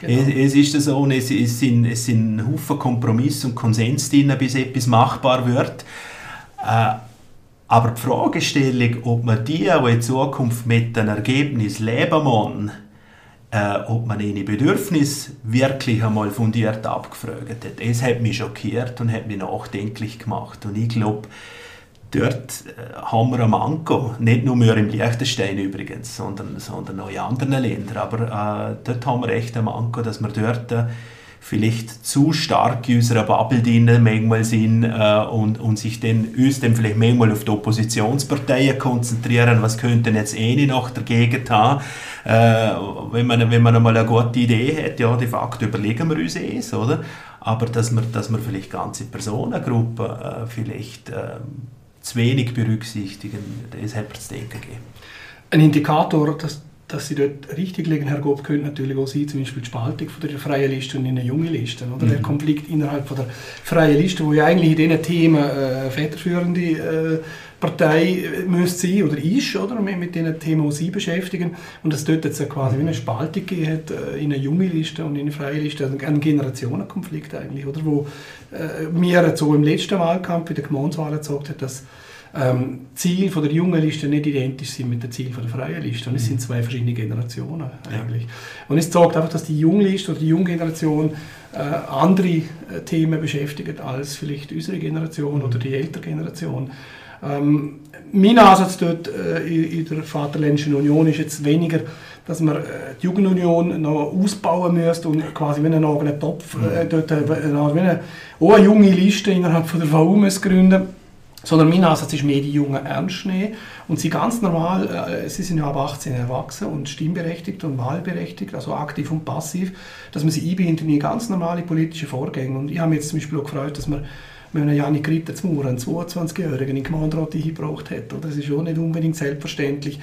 Genau. Es, es, ist so, es, es, sind, es sind Haufen Kompromiss und Konsens drin, bis etwas machbar wird. Äh, aber die Fragestellung, ob man die, die in Zukunft mit dem Ergebnis leben müssen, äh, ob man ihre Bedürfnisse wirklich einmal fundiert abgefragt hat, das hat mich schockiert und hat mich nachdenklich gemacht. Und ich glaube, dort äh, haben wir einen Manko. Nicht nur wir im Liechtenstein übrigens, sondern, sondern auch in anderen Ländern. Aber äh, dort haben wir echt einen Manko, dass wir dort äh, vielleicht zu stark in unserer Bubble drin manchmal sind äh, und, und sich dann, uns dann vielleicht manchmal auf die Oppositionsparteien konzentrieren, was könnten jetzt eh nicht noch dagegen haben. Äh, wenn, man, wenn man einmal eine gute Idee hat, ja, de facto überlegen wir uns es, oder? Aber dass wir, dass wir vielleicht ganze Personengruppen äh, vielleicht äh, zu wenig berücksichtigen, das hat zu denken gegeben. Ein Indikator, dass dass sie dort richtig liegen, Herr Gob, könnte natürlich auch sein, zum Beispiel die Spaltung von der freien Liste und in eine junge Liste. Oder? Mhm. Der Konflikt innerhalb von der freien Liste, wo ja eigentlich in diesen Themen äh, federführende äh, Partei äh, müsste sein oder ist, oder? Mit, mit den Themen, die sie beschäftigen. Und dass dort jetzt quasi wie eine Spaltung hat äh, in eine junge Liste und in eine freie Liste. Also ein Generationenkonflikt eigentlich, oder? Wo äh, mir so im letzten Wahlkampf, bei der Gemeinswahl gezeigt hat, dass ähm, Ziel von der jungen Liste nicht identisch sind mit dem Ziel von der freien Liste. Und es sind zwei verschiedene Generationen eigentlich. Ja. Und es zeigt einfach, dass die junge Liste oder die junge Generation äh, andere äh, Themen beschäftigt als vielleicht unsere Generation oder die ältere Generation. Ähm, mein Ansatz dort äh, in der Vaterländischen Union ist jetzt weniger, dass man äh, die Jugendunion noch ausbauen müsste und quasi wie einen eigenen Topf, äh, dort, äh, wie eine, auch eine junge Liste innerhalb von der VU gründen sondern mein Ansatz ist mehr die Jungen ernst nehmen und sie ganz normal, äh, sie sind ja ab 18 erwachsen und stimmberechtigt und wahlberechtigt, also aktiv und passiv, dass man sie einbindet in ganz normale politische Vorgänge. Und ich habe mich jetzt zum Beispiel auch gefreut, dass man wenn einen Janik Ritter zu Mauer, einen 22-Jährigen, in Gemeinderat eingebracht hat. Oder? Das ist auch nicht unbedingt selbstverständlich.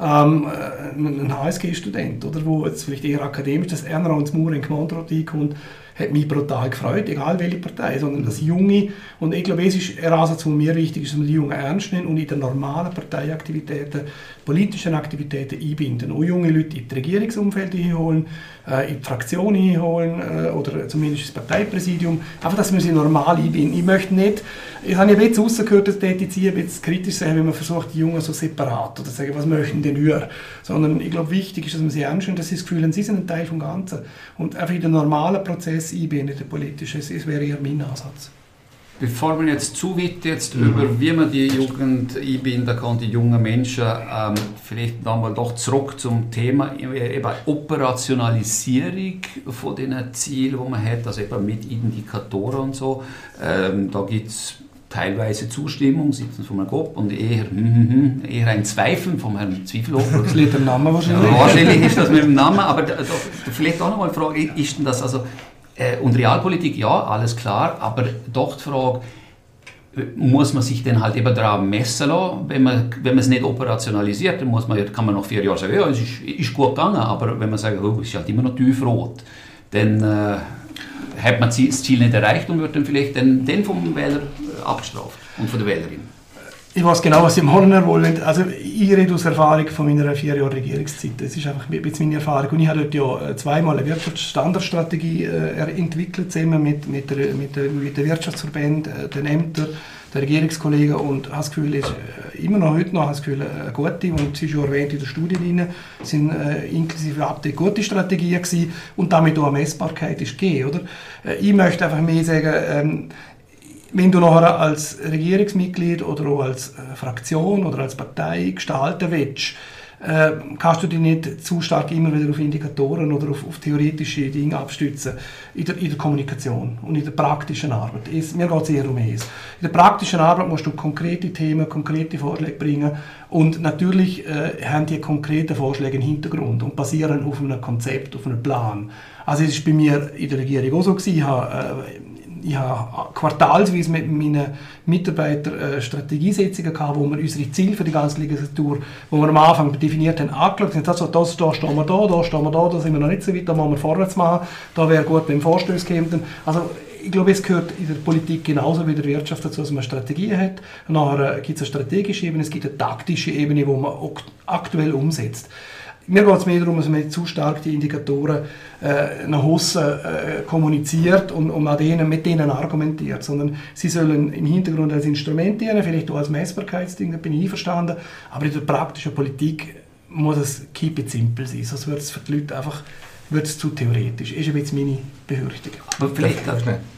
Ähm, äh, ein HSG-Student, oder, wo jetzt vielleicht eher akademisch, dass er noch ins Mauer in Gemeinderat einkommt, hat mich brutal gefreut, egal welche Partei, sondern das Junge, und ich glaube, es ist ein Ansatz, der mir wichtig ist, dass wir die Jungen ernst nehmen und in den normalen Parteiaktivitäten, politischen Aktivitäten einbinden. Auch junge Leute in das Regierungsumfeld einholen, äh, in die Fraktion einholen äh, oder zumindest ins Parteipräsidium. Einfach, dass wir sie normal einbinden. Ich möchte nicht, ich habe ja jetzt rausgehört, dass die bisschen kritisch sein, wenn man versucht, die Jungen so separat oder sagen, was möchten denn wir? Sondern ich glaube, wichtig ist, dass man sie nimmt, dass sie das Gefühl haben, sie sind ein Teil vom Ganzen. Und einfach in den normalen Prozess einbinden, der politische, das wäre eher mein Ansatz. Bevor wir jetzt zu weit jetzt mhm. über, wie man die Jugend einbinden kann, die jungen Menschen, ähm, vielleicht nochmal doch zurück zum Thema eben Operationalisierung von den Zielen, die man hat, also eben mit Indikatoren und so. Ähm, da gibt es teilweise Zustimmung seitens von Herrn Gopp und eher, mm, eher ein Zweifel vom Herrn Zwiefelhofer. Das liegt am Namen wahrscheinlich. Ja, wahrscheinlich ist das mit dem Namen, aber da, da, vielleicht auch nochmal eine Frage, ist denn das also äh, und Realpolitik, ja, alles klar, aber doch die Frage, äh, muss man sich dann halt eben daran messen lassen, wenn man, wenn man es nicht operationalisiert, dann muss man, kann man nach vier Jahren sagen, ja, es ist, ist gut gegangen, aber wenn man sagt, oh, es ist halt immer noch tiefrot, dann äh, hat man das Ziel nicht erreicht und wird dann vielleicht den, den vom Wähler äh, abgestraft und von der Wählerin. Ich weiß genau, was Sie machen wollen. Also ich rede aus Erfahrung von meiner vier Jahre Regierungszeit. Das ist einfach ein bisschen meine Erfahrung. Und ich habe dort ja äh, zweimal eine Wirtschaftsstandardstrategie äh, entwickelt, zusammen mit, mit, der, mit, der, mit den Wirtschaftsverbänden, äh, den Ämtern, den Regierungskollegen und habe das Gefühl, ist äh, immer noch heute noch das Gefühl, eine gute und sie ist schon erwähnt in der Studie drin, sind äh, inklusive Update gute Strategien gewesen und damit auch eine Messbarkeit ist gegeben, oder? Ich möchte einfach mehr sagen, ähm, wenn du nachher als Regierungsmitglied oder auch als äh, Fraktion oder als Partei gestalten willst, äh, kannst du dich nicht zu stark immer wieder auf Indikatoren oder auf, auf theoretische Dinge abstützen in der, in der, Kommunikation und in der praktischen Arbeit. Es, mir geht es eher um es. In der praktischen Arbeit musst du konkrete Themen, konkrete Vorschläge bringen und natürlich äh, haben die konkreten Vorschläge einen Hintergrund und basieren auf einem Konzept, auf einem Plan. Also es ist bei mir in der Regierung auch so gewesen, ich habe, äh, ich habe quartalsweise mit meinen Mitarbeitern äh, Strategiesitzungen gehabt, wo wir unsere Ziele für die ganze Legislatur, wo wir am Anfang definiert haben, angeschaut haben, also, das, da stehen wir da, da stehen wir da, da sind wir noch nicht so weit, da müssen wir vorwärts machen, da wäre gut, wenn Vorstöße kämen. Also ich glaube, es gehört in der Politik genauso wie in der Wirtschaft dazu, dass man Strategien hat. Nachher gibt es eine strategische Ebene, es gibt eine taktische Ebene, die man aktuell umsetzt. Mir geht es mehr darum, dass man nicht zu stark die Indikatoren äh, nach außen äh, kommuniziert und, und an denen, mit denen argumentiert, sondern sie sollen im Hintergrund als Instrument dienen, vielleicht auch als Messbarkeitsding, da bin ich einverstanden, aber in der praktischen Politik muss es keep it simple sein, sonst wird es für die Leute einfach wird es zu theoretisch. Das ist ein bisschen meine Befürchtung. Aber vielleicht,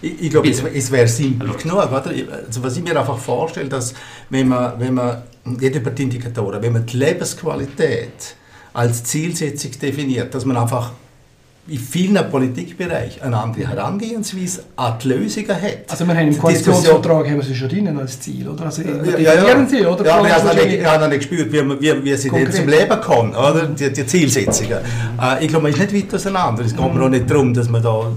ich, ich glaube, es, es wäre simpel genug. Oder? Also was ich mir einfach vorstelle, dass wenn man, wenn man nicht über die Indikatoren, wenn man die Lebensqualität als Zielsetzung definiert, dass man einfach in vielen Politikbereichen eine andere Herangehensweise an die Lösungen hat. Also wir haben im Koalitionsvertrag haben wir sie schon drin als Ziel, oder? Also ja, ja, ja. Sie, oder? Ja, aber ich habe nicht, hab nicht gespürt, wie, wie, wie sie denn zum Leben kommen, oder? Die, die Zielsetzungen. Mhm. Äh, ich glaube, man ist nicht weit auseinander. Es geht mhm. mir auch nicht darum, dass man da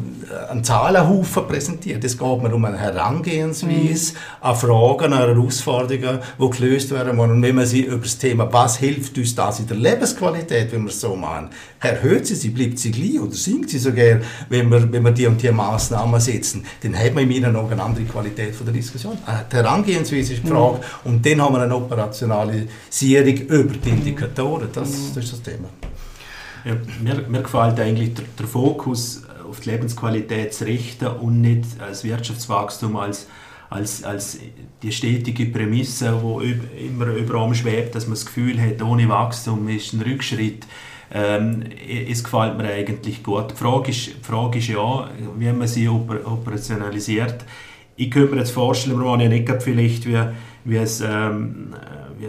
einen Zahlenhaufen präsentiert. Es geht mir um eine Herangehensweise mhm. an Fragen, an Herausforderungen, die gelöst werden wollen. Und wenn man sie über das Thema, was hilft uns das in der Lebensqualität, wenn wir es so machen, erhöht sie sie, bleibt sie gleich oder sinkt sie sogar, wenn wir, wenn wir die und die Maßnahmen setzen, dann hat man in meinen Augen eine andere Qualität von der Diskussion. Äh, die Herangehensweise ist die Frage. Mhm. Und dann haben wir eine Operationalisierung über die Indikatoren. Das, das ist das Thema. Ja, mir, mir gefällt eigentlich der, der Fokus auf die Lebensqualität zu richten und nicht das Wirtschaftswachstum als, als, als die stetige Prämisse, die immer über einem schwebt, dass man das Gefühl hat, ohne Wachstum ist ein Rückschritt. Ähm, es gefällt mir eigentlich gut. Die Frage ist, die Frage ist ja, wie man sie operationalisiert. Ich könnte mir jetzt vorstellen, wir waren ja nicht vielleicht wie, wie es, ähm,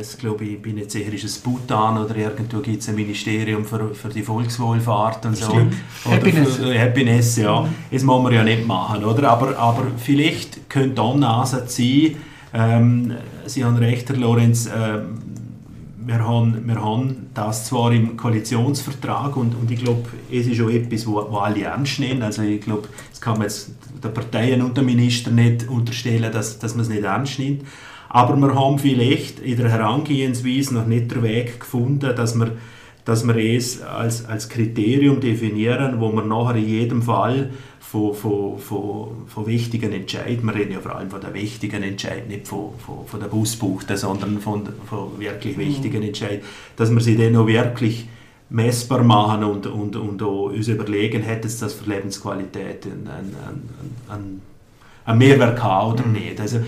es glaube ich, bin jetzt sicher, ist es Bhutan oder irgendwo gibt es ein Ministerium für, für die Volkswohlfahrt und so. Stimmt. Oder Happiness. Für, Happiness, ja. Mhm. Das muss man ja nicht machen, oder? Aber, aber vielleicht könnte auch ein Ansatz sein, ähm, Sie haben recht, Herr Lorenz, ähm, wir haben, wir haben das zwar im Koalitionsvertrag und, und ich glaube, es ist auch etwas, wo, wo alle ernst nehmen. Also ich glaube, das kann man jetzt der Parteien und der Minister nicht unterstellen, dass, dass man es nicht ernst nimmt. Aber wir haben vielleicht in der Herangehensweise noch nicht den Weg gefunden, dass wir, dass wir es als, als Kriterium definieren, wo wir nachher in jedem Fall von, von, von, von wichtigen Entscheidungen, wir reden ja vor allem von der wichtigen Entscheidung, nicht von, von, von der Busbuchte, sondern von, von wirklich wichtigen Entscheidungen, dass wir sie dann auch wirklich messbar machen und, und, und auch uns überlegen, hätte es das für Lebensqualität einen, einen, einen, einen Mehrwert gehabt oder nicht. Also,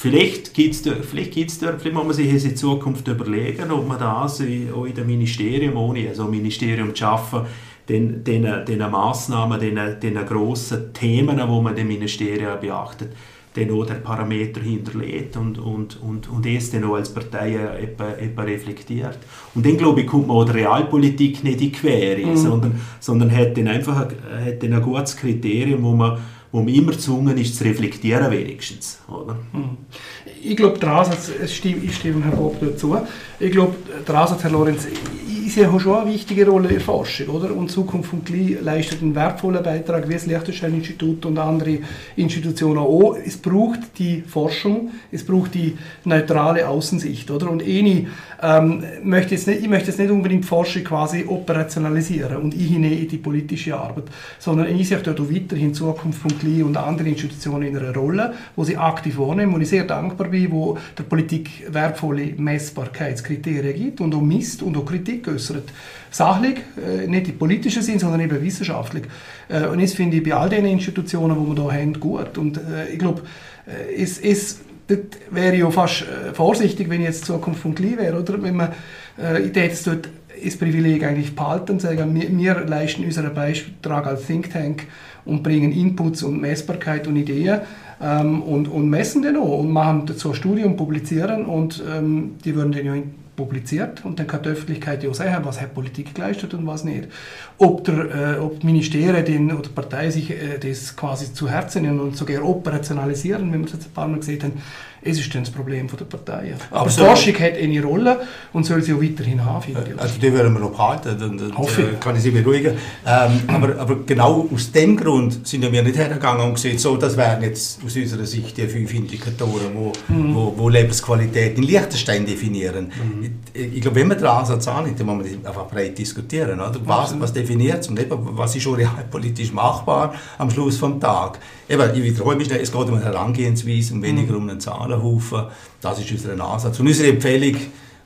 Vielleicht gibt es vielleicht vielleicht muss man sich in Zukunft überlegen, ob man das auch in dem Ministerium, ohne also ein Ministerium zu schaffen, den, den, den Massnahmen, den, den grossen Themen, die man den Ministerien beachtet, dann auch den Parameter hinterlegt und, und, und, und es dann auch als Partei etwa, etwa reflektiert. Und dann, glaube ich, kommt man auch der Realpolitik nicht in die Quere, mhm. sondern, sondern hat dann einfach ein, hat dann ein gutes Kriterium, wo man wo man immer gezwungen ist zu reflektieren wenigstens. Oder? Mhm. Ich glaube, der Ansatz, ich stimme Herr Bob dazu, ich glaube, der Ansatz, Herr Lorenz, ist ja schon eine wichtige Rolle in der Forschung, oder? Und Zukunft von Kli leistet einen wertvollen Beitrag, wie das Liechtenstein-Institut und andere Institutionen auch. Es braucht die Forschung, es braucht die neutrale Außensicht, oder? Und Eni ähm, möchte jetzt nicht, ich möchte jetzt nicht unbedingt Forschung quasi operationalisieren und ich in die politische Arbeit, sondern ich sehe dort weiterhin Zukunft von Kli und andere Institutionen in einer Rolle, wo sie aktiv wahrnehmen und ich sehr dankbar bin, wo der Politik wertvolle Messbarkeitskriterien gibt und auch misst und auch Kritik. Sachlich, äh, nicht im politischen Sinn, sondern eben wissenschaftlich. Äh, und das finde ich bei all den Institutionen, die wir hier haben, gut. Und äh, ich glaube, es, es dort wäre ja fast vorsichtig, wenn ich jetzt Zukunft von Kli wäre, oder? Wenn man, äh, ich hätte dort das Privileg eigentlich behalten und sagen, wir, wir leisten unseren Beitrag als Think Tank und bringen Inputs und Messbarkeit und Ideen ähm, und, und messen den auch und machen dazu Studien und publizieren und ähm, die würden den ja publiziert und dann kann die Öffentlichkeit ja sehen, was hat Politik geleistet und was nicht. Ob, der, äh, ob die Ministerien oder die Partei sich äh, das quasi zu Herzen nehmen und sogar operationalisieren, wie wir es jetzt ein paar Mal gesehen haben, es ist dann das Problem der Parteien. Aber, Aber so Forschung hat eine Rolle und soll sie auch weiterhin haben, finde ich. Also die werden wir noch behalten, dann, dann Hoffe. Äh, kann ich Sie beruhigen. Ähm, aber, aber genau aus dem Grund sind wir nicht hergegangen und gesagt, so, das wären jetzt aus unserer Sicht die fünf Indikatoren, wo, mhm. wo, wo Lebensqualität in Liechtenstein definieren. Mhm. Ich, ich glaube, wenn man den Ansatz annimmt, dann muss man einfach breit diskutieren. Oder? Was, was definiert es und eben, was ist schon realpolitisch machbar am Schluss des Tages. Eben, ich wiederhole mich schnell, es geht um eine Herangehensweise und weniger um einen Zahlenhaufen. Das ist unser Ansatz. Und unsere Empfehlung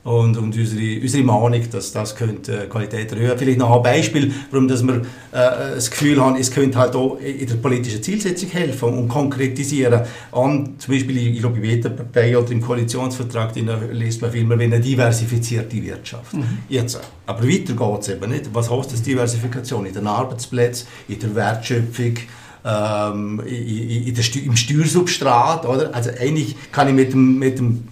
und, und unsere, unsere Meinung, dass das könnte Qualität erhöhen. Vielleicht noch ein Beispiel, warum dass wir äh, das Gefühl haben, es könnte halt auch in der politischen Zielsetzung helfen und konkretisieren. Und zum Beispiel, ich glaube, in jeder Partei oder im Koalitionsvertrag liest man viel mehr, wenn eine diversifizierte Wirtschaft. Mhm. Jetzt, aber weiter geht es eben nicht. Was heißt das Diversifikation? In den Arbeitsplätzen, in der Wertschöpfung, ähm, in, in der, im Steuersubstrat. Oder? Also eigentlich kann ich mit dem, mit dem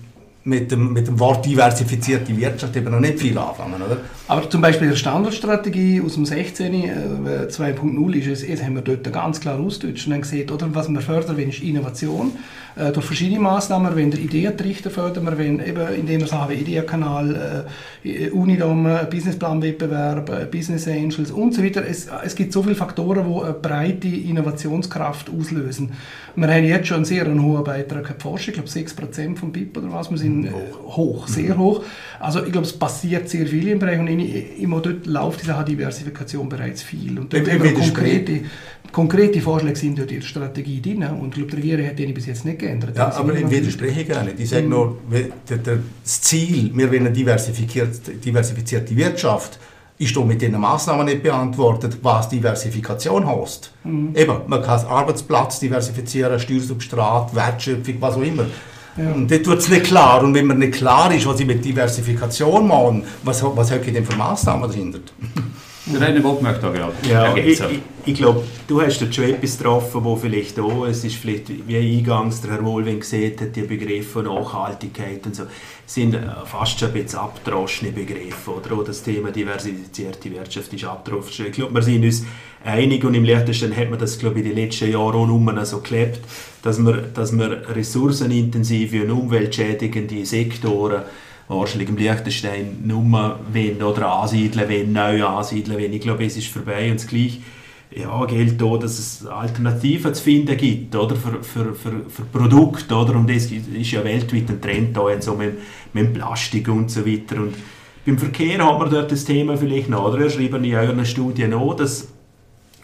mit dem, mit dem Wort diversifizierte Wirtschaft eben noch nicht viel anfangen, oder? Aber zum Beispiel die Standardstrategie aus dem 16. Äh, 2.0 ist es, haben wir dort ganz klar ausgedeutscht und gesehen, oder, was wir fördern wollen, ist Innovation. Äh, durch verschiedene Maßnahmen, wenn der Ideentrichter fördern wir, wenn eben, indem wir sagen, Ideenkanal, äh, Unidom, Businessplanwettbewerb, äh, Business Angels und so weiter. Es, es gibt so viele Faktoren, die eine breite Innovationskraft auslösen. Wir haben jetzt schon einen sehr hohen Beitrag an die Forschung, ich glaube 6% vom BIP oder was, wir sind äh, hoch, sehr hoch. Also ich glaube, es passiert sehr viel im Bereich und immer dort läuft diese Diversifikation bereits viel. Und dort haben wir konkrete, konkrete Vorschläge sind in der Strategie drin und ich glaube, die Regierung hat die bis jetzt nicht geändert. Ja, aber ich widerspreche gar nicht. Ich sage nur, das Ziel, wir wollen eine diversifizierte Wirtschaft, ist doch mit diesen Massnahmen nicht beantwortet, was Diversifikation heißt. Mhm. Eben, man kann Arbeitsplatz diversifizieren, Steuersubstrat, Wertschöpfung, was auch immer. Ja. Und dort wird es nicht klar. Und wenn man nicht klar ist, was ich mit Diversifikation machen, was, was habe ich denn für Massnahmen dahinter? Der eine Bob möchte da gerade ja, Ich, ich, ich glaube, du hast dort schon etwas getroffen, wo vielleicht auch, es ist vielleicht, wie eingangs der Herr Wohlwing gesehen hat, die Begriffe Nachhaltigkeit und so, sind äh, fast schon ein bisschen abgedroschene Begriffe. Oder auch das Thema diversifizierte Wirtschaft ist abgedroschen. Ich glaube, wir sind uns einig und im Liechtenstein hat man das, glaube ich, in den letzten Jahren auch nur so gelebt, dass man, dass man ressourcenintensive und umweltschädigende Sektoren wahrscheinlich im Liechtenstein nur wenn oder ansiedeln wenn, neu ansiedeln wenn. Ich glaube, es ist vorbei und das Gleiche ja, gilt auch, dass es Alternativen zu finden gibt oder, für, für, für, für Produkte. Oder? Und das ist ja weltweit ein Trend da, so mit, mit Plastik und so weiter. Und beim Verkehr hat man dort das Thema vielleicht noch. Oder? Ihr schreibt in eurer Studie noch, dass,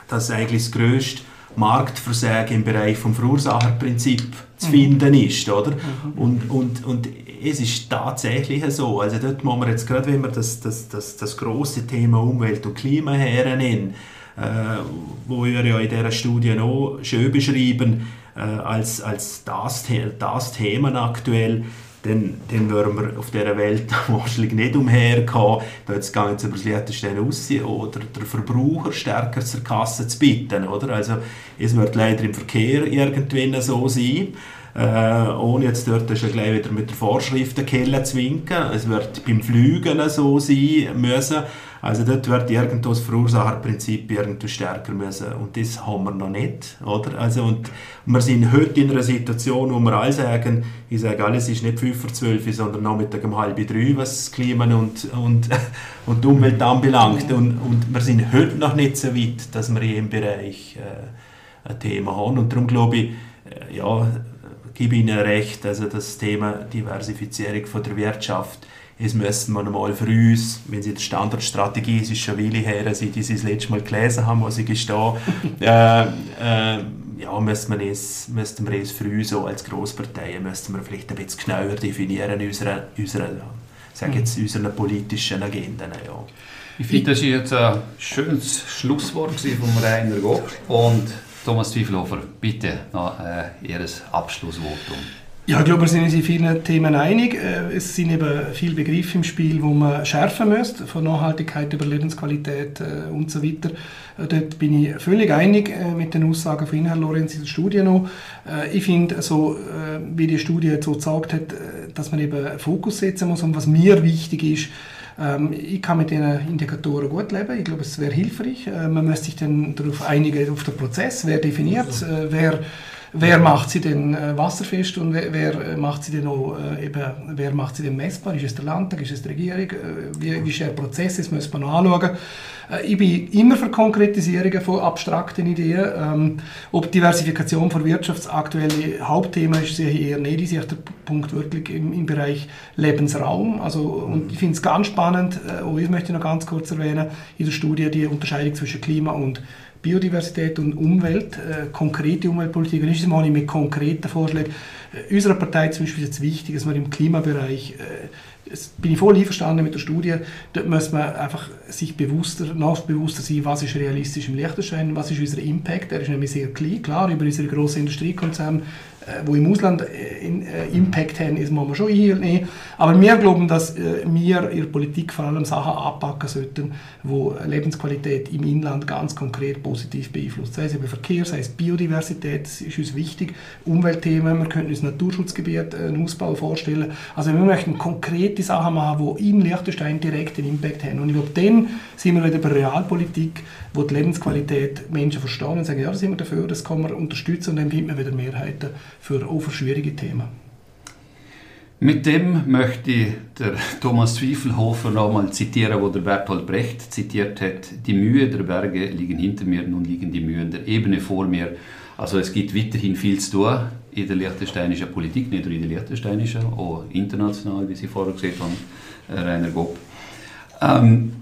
dass eigentlich das grösste Marktversagen im Bereich vom Verursacherprinzip zu mhm. finden ist. Oder? Mhm. Und, und, und es ist tatsächlich so. Also dort muss man jetzt gerade, wenn wir das, das, das, das große Thema Umwelt und Klima hernehmen, äh, wo wir ja in dieser Studie noch schön beschreiben, äh, als, als das, das Thema aktuell, dann, dann würden wir auf dieser Welt wahrscheinlich nicht umherkommen, da jetzt gar nicht über Liechtenstein aussehen oder den Verbraucher stärker zur Kasse zu bitten. Oder? Also, es wird leider im Verkehr irgendwann so sein, äh, ohne jetzt dort schon gleich wieder mit der Vorschriftenkelle zu winken. Es wird beim Flügen so sein müssen. Also dort wird irgendwo das Verursacherprinzip irgendwo stärker müssen. Und das haben wir noch nicht. Oder? Also, und wir sind heute in einer Situation, wo wir alle sagen, ich sage alles ist nicht 5 vor 12, sondern Nachmittag um halb drei, was das Klima und, und, und die Umwelt anbelangt. Und, und wir sind heute noch nicht so weit, dass wir in diesem Bereich äh, ein Thema haben. Und darum glaube ich, äh, ja, gebe Ihnen recht, also das Thema Diversifizierung von der Wirtschaft, es müssen wir mal für uns, wenn Sie die Standardstrategie, es ist schon Willi her, seit Sie das letzte Mal gelesen haben, was ich gestehe, äh, äh, ja, müssen wir es, müssten wir es für uns auch als Grossparteien müssten wir vielleicht ein bisschen genauer definieren in unserer, unserer, sag jetzt, unseren politischen Agenden. Ja. Ich finde, das war jetzt ein schönes Schlusswort von Rainer Gopp und Thomas Zwiefelhofer, bitte noch äh, Ihr Abschlussvotum. Ja, ich glaube, wir sind uns in vielen Themen einig. Äh, es sind eben viele Begriffe im Spiel, wo man schärfen müsste, von Nachhaltigkeit über Lebensqualität äh, und so weiter. Äh, dort bin ich völlig einig mit den Aussagen von Ihnen, Herr Lorenz, in der Studie noch. Ich finde, so, wie die Studie so gesagt hat, dass man eben Fokus setzen muss und was mir wichtig ist, ähm, ich kann mit diesen Indikatoren gut leben. Ich glaube, es wäre hilfreich. Äh, man müsste sich dann darauf einigen, auf den Prozess, wer definiert, äh, wer Wer macht sie denn äh, wasserfest und wer, wer, äh, macht sie denn auch, äh, eben, wer macht sie denn messbar? Ist es der Landtag, ist es die Regierung? Äh, wie, wie ist der Prozess? Das müssen wir noch anschauen. Äh, ich bin immer für Konkretisierungen von abstrakten Ideen. Ähm, ob Diversifikation von Wirtschaft aktuelle Hauptthema ist, sehe ich eher nicht. Ich sehe der Punkt wirklich im, im Bereich Lebensraum. Also, und ich finde es ganz spannend, äh, auch ich möchte noch ganz kurz erwähnen, in der Studie die Unterscheidung zwischen Klima und Biodiversität und Umwelt, äh, konkrete Umweltpolitik. Und ist mal mit konkreten Vorschlägen. Äh, unserer Partei zum Beispiel ist es wichtig, dass wir im Klimabereich äh, das bin ich voll einverstanden mit der Studie, dort muss man einfach sich bewusster, noch bewusster sein, was ist realistisch im Liechtenstein, was ist unser Impact, der ist nämlich sehr klein, klar, über unsere grossen Industriekonzerne wo im Ausland äh, äh, Impact haben, ist man schon einnehmen. Aber wir glauben, dass wir in der Politik vor allem Sachen anpacken sollten, die Lebensqualität im Inland ganz konkret positiv beeinflusst. Sei es über Verkehr, sei es Biodiversität, das ist uns wichtig, Umweltthemen, wir könnten uns Naturschutzgebiet einen Ausbau vorstellen. Also wir möchten konkrete Sachen machen, die in Liechtenstein direkt einen Impact haben. Und ich glaube, dann sind wir wieder bei Realpolitik, wo die Lebensqualität Menschen verstehen und sagen, ja, da sind wir dafür, das kann man unterstützen und dann findet man wieder Mehrheiten für auch für schwierige Themen. Mit dem möchte ich der Thomas Zwiefelhofer nochmal zitieren, wo der Bertolt Brecht zitiert hat. Die Mühe der Berge liegen hinter mir, nun liegen die Mühen der Ebene vor mir. Also es gibt weiterhin viel zu tun in der liechtensteinischen Politik, nicht nur in der liechtensteinischen, auch international, wie Sie vorher gesagt haben, Rainer Gopp. Ähm,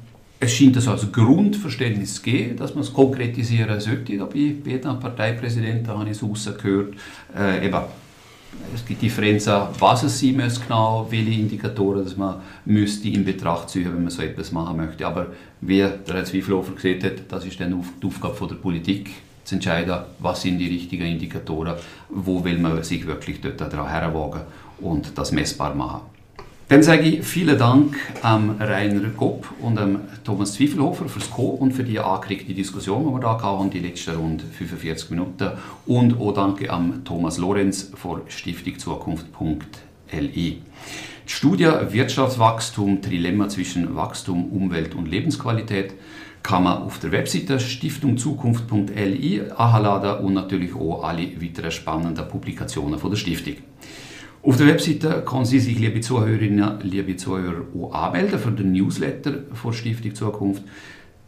es scheint also als Grundverständnis zu geben, dass man es konkretisieren sollte. Da bei jedem Parteipräsidenten habe ich es rausgehört. Äh, eben es gibt Differenzen, was es sein muss genau, welche Indikatoren dass man müsste in Betracht ziehen, wenn man so etwas machen möchte. Aber wie der Herr Zweifelhofer gesehen hat, das ist dann die Aufgabe der Politik, zu entscheiden, was sind die richtigen Indikatoren, wo will man sich wirklich dort daran herwagen und das messbar machen. Dann sage ich vielen Dank an Rainer Gopp und an Thomas Zwiefelhofer fürs Co und für die angeregte Diskussion, die wir hier hatten, die letzten rund 45 Minuten. Und auch danke an Thomas Lorenz von Stiftung Zukunft.li. Die Studie Wirtschaftswachstum, Trilemma zwischen Wachstum, Umwelt und Lebensqualität kann man auf der Webseite stiftungzukunft.li anladen und natürlich auch alle weiteren spannenden Publikationen von der Stiftung. Auf der Webseite können Sie sich, liebe Zuhörerinnen, liebe Zuhörer, auch anmelden für den Newsletter von Stiftung Zukunft,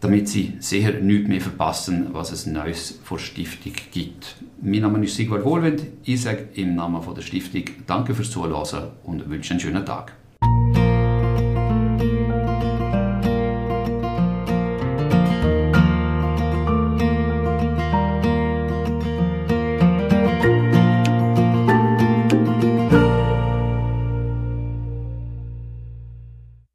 damit Sie sicher nichts mehr verpassen, was es Neues vor Stiftung gibt. Mein Name ist Sigvard Wohlwend. Ich sage im Namen von der Stiftung Danke fürs Zuhören und wünsche einen schönen Tag.